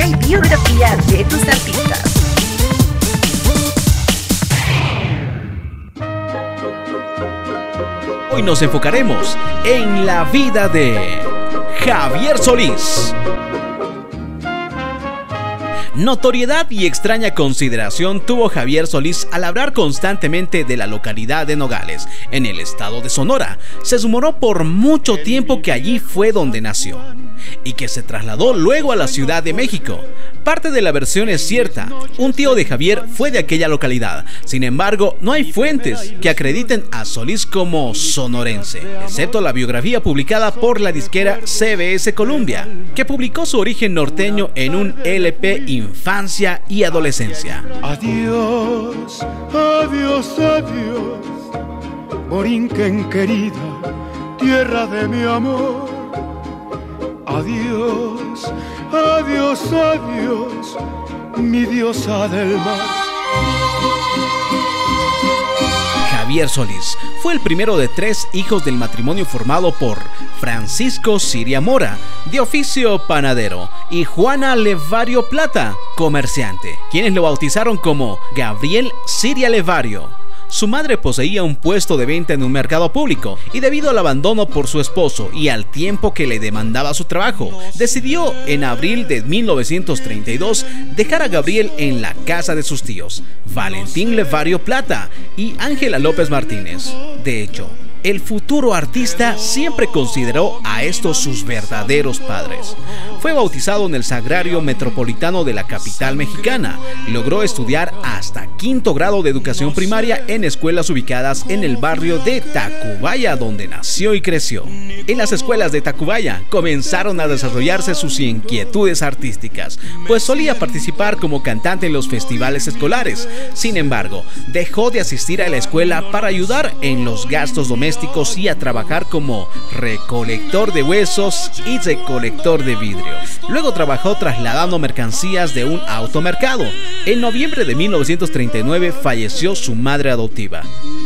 música y biografía de tus artistas. Hoy nos enfocaremos en la vida de Javier Solís. Notoriedad y extraña consideración tuvo Javier Solís al hablar constantemente de la localidad de Nogales, en el estado de Sonora. Se sumoró por mucho tiempo que allí fue donde nació y que se trasladó luego a la Ciudad de México. Parte de la versión es cierta, un tío de Javier fue de aquella localidad, sin embargo no hay fuentes que acrediten a Solís como sonorense, excepto la biografía publicada por la disquera CBS Columbia, que publicó su origen norteño en un LP Infancia y Adolescencia. Adiós, adiós, adiós, Borinquen querida, tierra de mi amor Adiós, adiós, adiós, mi diosa del mar. Javier Solís fue el primero de tres hijos del matrimonio formado por Francisco Siria Mora, de oficio panadero, y Juana Levario Plata, comerciante, quienes lo bautizaron como Gabriel Siria Levario. Su madre poseía un puesto de venta en un mercado público y debido al abandono por su esposo y al tiempo que le demandaba su trabajo, decidió en abril de 1932 dejar a Gabriel en la casa de sus tíos, Valentín Levario Plata y Ángela López Martínez. De hecho, el futuro artista siempre consideró a estos sus verdaderos padres. Fue bautizado en el Sagrario Metropolitano de la capital mexicana. Logró estudiar hasta quinto grado de educación primaria en escuelas ubicadas en el barrio de Tacubaya, donde nació y creció. En las escuelas de Tacubaya comenzaron a desarrollarse sus inquietudes artísticas, pues solía participar como cantante en los festivales escolares. Sin embargo, dejó de asistir a la escuela para ayudar en los gastos domésticos y a trabajar como recolector de huesos y recolector de vidrio. Luego trabajó trasladando mercancías de un automercado. En noviembre de 1939 falleció su madre adoptiva.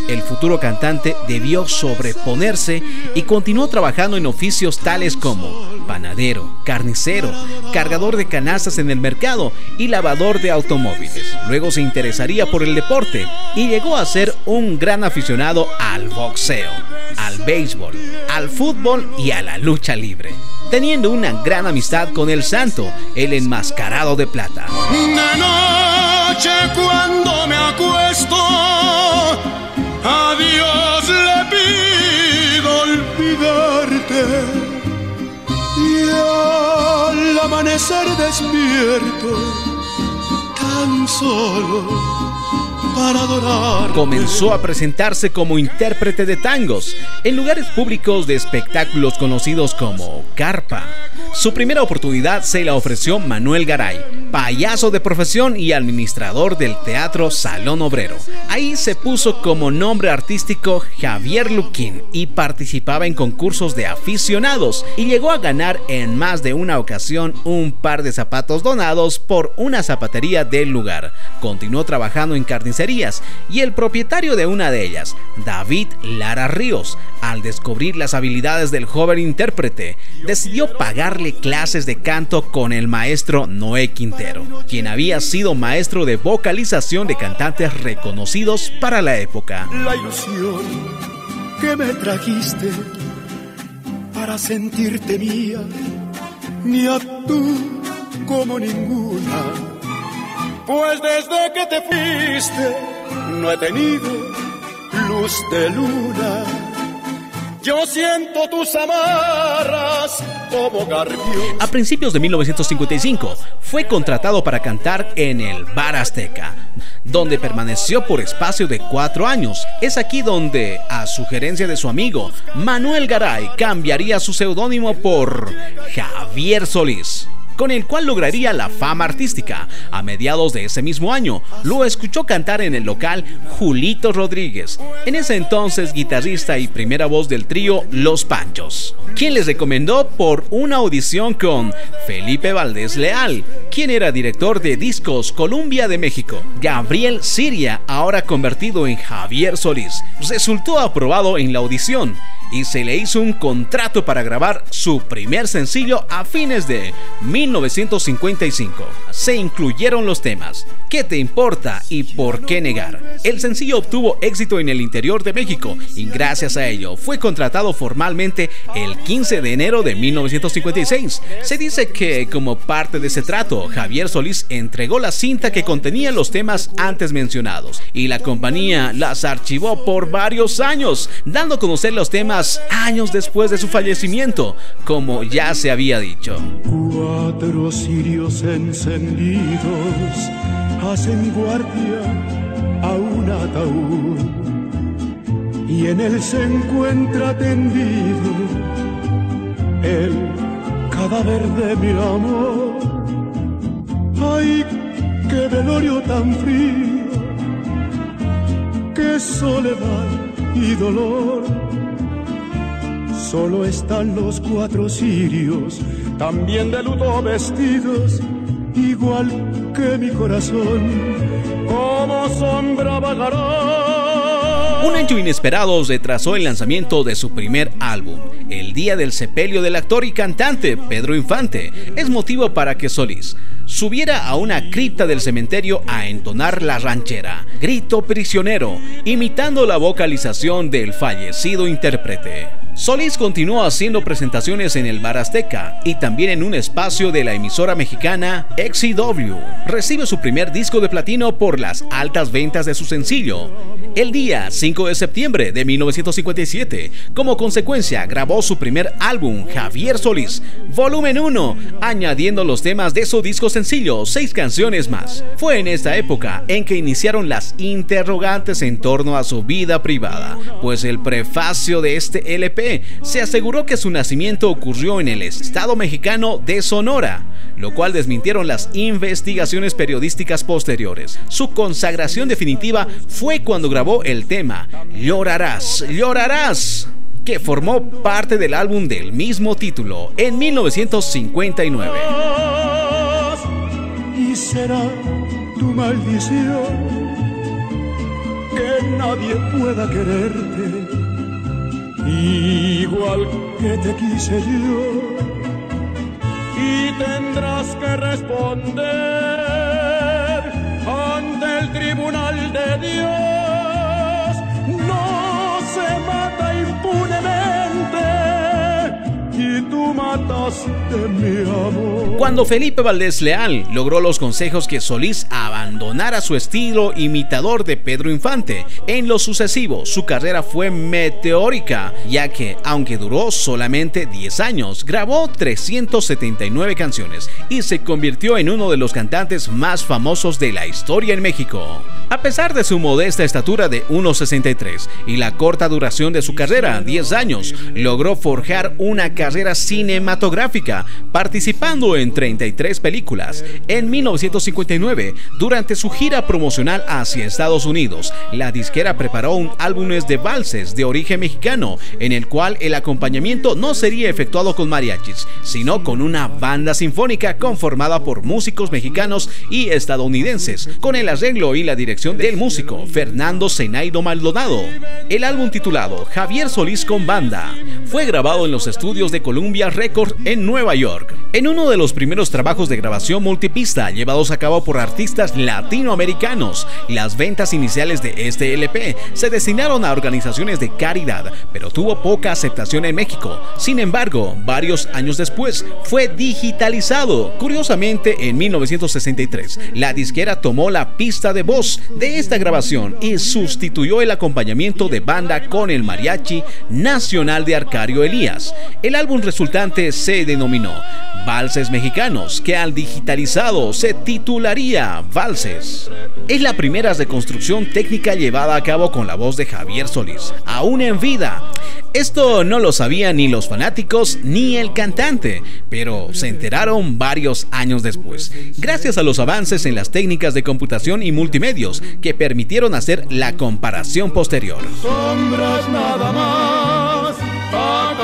El futuro cantante debió sobreponerse y continuó trabajando en oficios tales como panadero, carnicero, cargador de canastas en el mercado y lavador de automóviles. Luego se interesaría por el deporte y llegó a ser un gran aficionado al boxeo, al béisbol, al fútbol y a la lucha libre, teniendo una gran amistad con el santo, el enmascarado de plata. De noche cuando me acuesto, tan solo para adorar. Comenzó a presentarse como intérprete de tangos en lugares públicos de espectáculos conocidos como Carpa. Su primera oportunidad se la ofreció Manuel Garay, payaso de profesión y administrador del Teatro Salón Obrero. Ahí se puso como nombre artístico Javier Luquín y participaba en concursos de aficionados y llegó a ganar en más de una ocasión un par de zapatos donados por una zapatería del lugar. Continuó trabajando en carnicerías y el propietario de una de ellas, David Lara Ríos, al descubrir las habilidades del joven intérprete, decidió pagarle clases de canto con el maestro Noé Quintero quien había sido maestro de vocalización de cantantes reconocidos para la época. La ilusión que me trajiste para sentirte mía, ni a tú como ninguna. Pues desde que te fuiste no he tenido luz de luna yo siento tus amarras como A principios de 1955 fue contratado para cantar en el Bar Azteca, donde permaneció por espacio de cuatro años. Es aquí donde, a sugerencia de su amigo Manuel Garay, cambiaría su seudónimo por Javier Solís con el cual lograría la fama artística. A mediados de ese mismo año, lo escuchó cantar en el local Julito Rodríguez, en ese entonces guitarrista y primera voz del trío Los Panchos, quien les recomendó por una audición con Felipe Valdés Leal, quien era director de discos Columbia de México. Gabriel Siria, ahora convertido en Javier Solís, resultó aprobado en la audición y se le hizo un contrato para grabar su primer sencillo a fines de 1955. Se incluyeron los temas ¿Qué te importa y por qué negar? El sencillo obtuvo éxito en el interior de México y gracias a ello fue contratado formalmente el 15 de enero de 1956. Se dice que como parte de ese trato, Javier Solís entregó la cinta que contenía los temas antes mencionados y la compañía las archivó por varios años, dando a conocer los temas años después de su fallecimiento, como ya se había dicho. Cuatro cirios encendidos hacen guardia a un ataúd y en él se encuentra tendido el cadáver de mi amor. Ay, qué velorio tan frío, qué soledad y dolor. Solo están los cuatro cirios, también de luto vestidos igual que mi corazón, como sombra. Un hecho inesperado retrasó el lanzamiento de su primer álbum, el día del sepelio del actor y cantante Pedro Infante. Es motivo para que Solís subiera a una cripta del cementerio a entonar la ranchera, grito prisionero, imitando la vocalización del fallecido intérprete. Solís continuó haciendo presentaciones en el Bar Azteca y también en un espacio de la emisora mexicana XCW. Recibe su primer disco de platino por las altas ventas de su sencillo. El día 5 de septiembre de 1957, como consecuencia, grabó su primer álbum, Javier Solís, volumen 1, añadiendo los temas de su disco sencillo, seis canciones más. Fue en esta época en que iniciaron las interrogantes en torno a su vida privada, pues el prefacio de este LP se aseguró que su nacimiento ocurrió en el estado mexicano de Sonora, lo cual desmintieron las investigaciones periodísticas posteriores. Su consagración definitiva fue cuando grabó el tema Llorarás, llorarás que formó parte del álbum del mismo título en 1959. Y será tu maldición que nadie pueda quererte igual que te quise yo, y tendrás que responder ante el tribunal de Dios. No se mata impunemente y tú mataste Cuando Felipe Valdés Leal logró los consejos que Solís abandonara su estilo imitador de Pedro Infante, en lo sucesivo su carrera fue meteórica, ya que, aunque duró solamente 10 años, grabó 379 canciones y se convirtió en uno de los cantantes más famosos de la historia en México. A pesar de su modesta estatura de 1,63 y la corta duración de su carrera, 10 años, logró forjar una carrera cinematográfica, participando en 33 películas. En 1959, durante su gira promocional hacia Estados Unidos, la disquera preparó un álbum de valses de origen mexicano, en el cual el acompañamiento no sería efectuado con mariachis, sino con una banda sinfónica conformada por músicos mexicanos y estadounidenses, con el arreglo y la dirección del músico Fernando Zenaido Maldonado. El álbum titulado Javier Solís con Banda fue grabado en los estudios de Columbia Records en Nueva York. En uno de los primeros trabajos de grabación multipista llevados a cabo por artistas latinoamericanos, las ventas iniciales de este LP se destinaron a organizaciones de caridad, pero tuvo poca aceptación en México. Sin embargo, varios años después fue digitalizado. Curiosamente, en 1963, la disquera tomó la pista de voz de esta grabación y sustituyó el acompañamiento de banda con el mariachi nacional de Arcario Elías. El álbum resultante se denominó Valses Mexicanos, que al digitalizado se titularía Valses. Es la primera reconstrucción técnica llevada a cabo con la voz de Javier Solís, aún en vida. Esto no lo sabían ni los fanáticos ni el cantante, pero se enteraron varios años después, gracias a los avances en las técnicas de computación y multimedios que permitieron hacer la comparación posterior. Sombras nada más,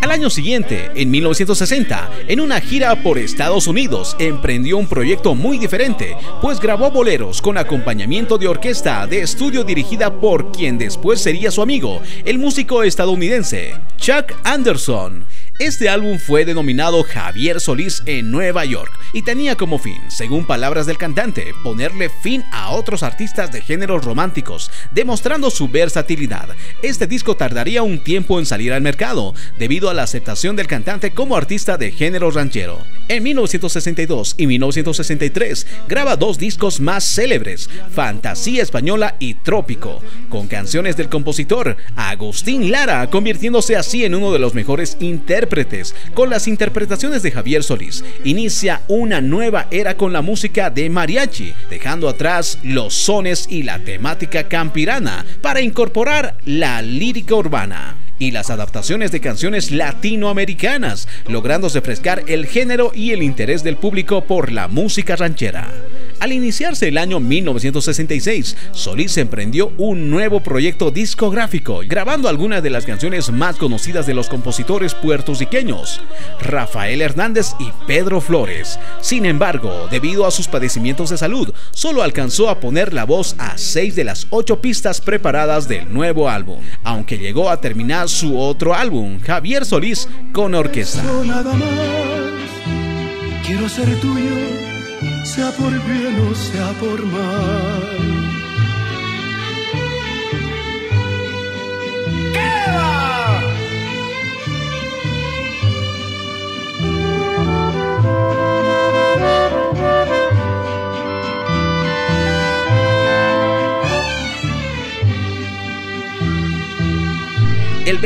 Al año siguiente, en 1960, en una gira por Estados Unidos, emprendió un proyecto muy diferente, pues grabó boleros con acompañamiento de orquesta de estudio dirigida por quien después sería su amigo, el músico estadounidense Chuck Anderson. Este álbum fue denominado Javier Solís en Nueva York y tenía como fin, según palabras del cantante, ponerle fin a otros artistas de géneros románticos, demostrando su versatilidad. Este disco tardaría un tiempo en salir al mercado, debido a la aceptación del cantante como artista de género ranchero. En 1962 y 1963 graba dos discos más célebres, Fantasía Española y Trópico, con canciones del compositor Agustín Lara, convirtiéndose así en uno de los mejores intérpretes con las interpretaciones de Javier Solís, inicia una nueva era con la música de mariachi, dejando atrás los sones y la temática campirana para incorporar la lírica urbana y las adaptaciones de canciones latinoamericanas, logrando refrescar el género y el interés del público por la música ranchera. Al iniciarse el año 1966, Solís emprendió un nuevo proyecto discográfico, grabando algunas de las canciones más conocidas de los compositores puertorriqueños, Rafael Hernández y Pedro Flores. Sin embargo, debido a sus padecimientos de salud, solo alcanzó a poner la voz a seis de las ocho pistas preparadas del nuevo álbum, aunque llegó a terminar su otro álbum, Javier Solís, con orquesta. Quiero ser tuyo sea por bien o sea por mal.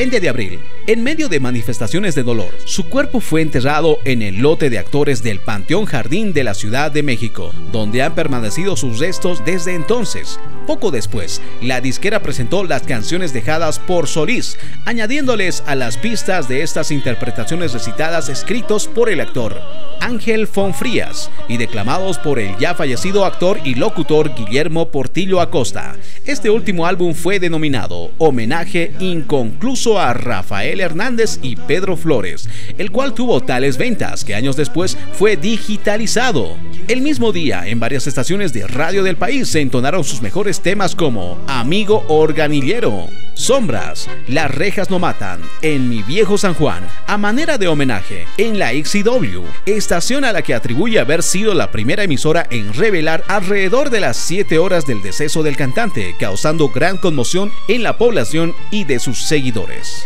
20 de abril, en medio de manifestaciones de dolor, su cuerpo fue enterrado en el lote de actores del Panteón Jardín de la Ciudad de México, donde han permanecido sus restos desde entonces. Poco después, la disquera presentó las canciones dejadas por Solís, añadiéndoles a las pistas de estas interpretaciones recitadas escritos por el actor Ángel Fonfrías y declamados por el ya fallecido actor y locutor Guillermo Portillo Acosta. Este último álbum fue denominado Homenaje Inconcluso a Rafael Hernández y Pedro Flores, el cual tuvo tales ventas que años después fue digitalizado. El mismo día, en varias estaciones de radio del país se entonaron sus mejores temas como Amigo Organillero, Sombras, Las rejas no matan, En mi viejo San Juan, a manera de homenaje, en la XCW, estación a la que atribuye haber sido la primera emisora en revelar alrededor de las 7 horas del deceso del cantante, causando gran conmoción en la población y de sus seguidores.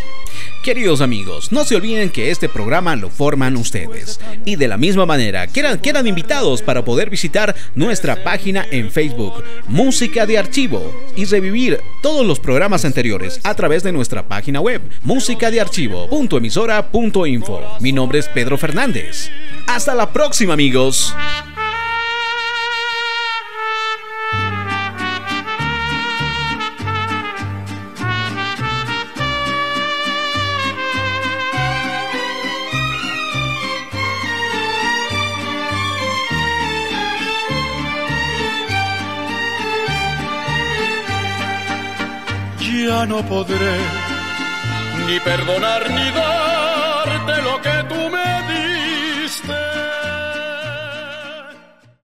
Queridos amigos, no se olviden que este programa lo forman ustedes. Y de la misma manera, quedan, quedan invitados para poder visitar nuestra página en Facebook, Música de Archivo, y revivir todos los programas anteriores a través de nuestra página web, musicadearchivo.emisora.info. Mi nombre es Pedro Fernández. Hasta la próxima, amigos. No podré ni perdonar ni que